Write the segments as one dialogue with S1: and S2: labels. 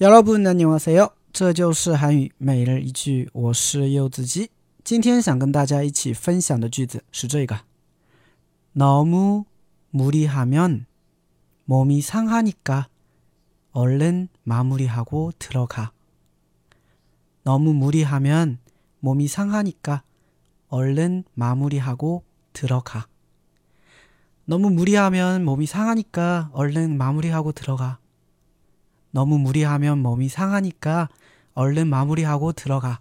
S1: 여러분 안녕하세요. 这就是韩语每日一句，我是柚子鸡。今天想跟大家一起分享的句子是这个：너무무리하면몸이상하니까얼른마무리하고들어가。 너무무리하면몸이상하니까얼른마무리하고들어 가。 너무무리하면몸이상하니까얼른마무리하고들어 가。 너무무리하면몸이상하니까얼른마무리하고들어 가。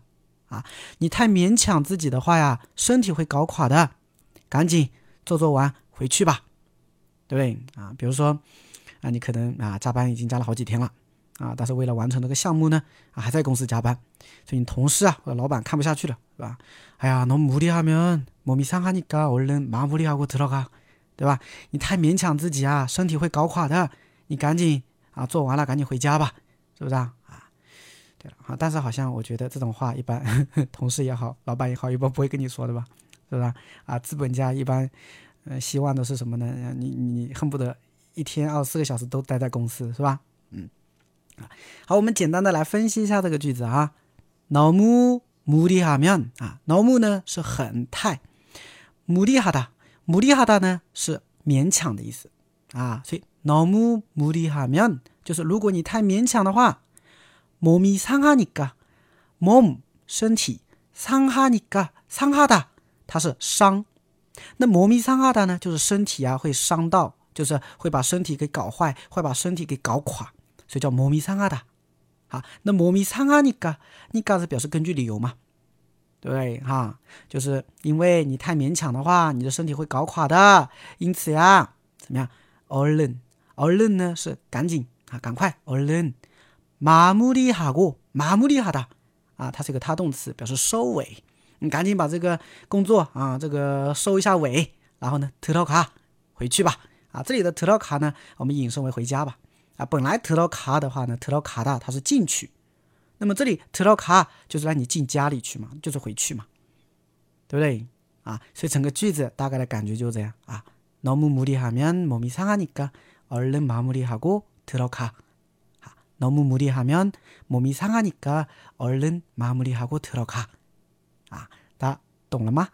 S1: 啊，你太勉强自己的话呀，身体会搞垮的。赶紧做做完回去吧，对不对啊？比如说啊，你可能啊加班已经加了好几天了啊，但是为了完成这个项目呢啊，还在公司加班，所以你同事啊或者老板看不下去了，是吧？哎呀，너무무리하면몸이상하니까얼른마무리하고들어 가， 对吧？你太勉强自己啊，身体会搞垮的。你赶紧 啊做完了赶紧回家吧，是不是啊？对了啊，但是好像我觉得这种话一般，同事也好，老板也好，一般不会跟你说的吧？是吧？啊，资本家一般，呃，希望的是什么呢？你你恨不得一天二十四个小时都待在公司，是吧？嗯，啊，好，我们简单的来分析一下这个句子啊。너무무리하면啊，너무呢是很太，무리하다무리하다呢是勉强的意思啊，所以너무무리하면 就是如果你太勉强的话。몸이상하니 까， 몸身体상하니 까， 상하다它是伤，那몸이상하다呢，就是身体啊会伤到，就是会把身体给搞坏，会把身体给搞垮，所以叫몸이상하 다。 好，那몸이상하니 까， 你까是表示根据理由嘛，对不对？哈，就是因为你太勉强的话，你的身体会搞垮的，因此呀，怎么样？얼 른， 얼른呢是赶紧 啊，赶快，얼 른。 마무리하고마무리하다啊，它是一个他动词，表示收尾。你赶紧把这个工作啊，这个收一下尾，然后呢，들어 가， 回去吧。啊，这里的들어가呢，我们引申为回家吧。啊，本来들어가的话呢，들어가다它是进去，那么这里들어가就是让你进家里去嘛，就是回去嘛，对不对？啊，所以整个句子大概的感觉就是这样啊。너무무리하면몸이상하니까얼른마무리하고 들어가. 너무 무리하면 몸이 상하니까 얼른 마무리하고 들어가. 아, 나 똥아마?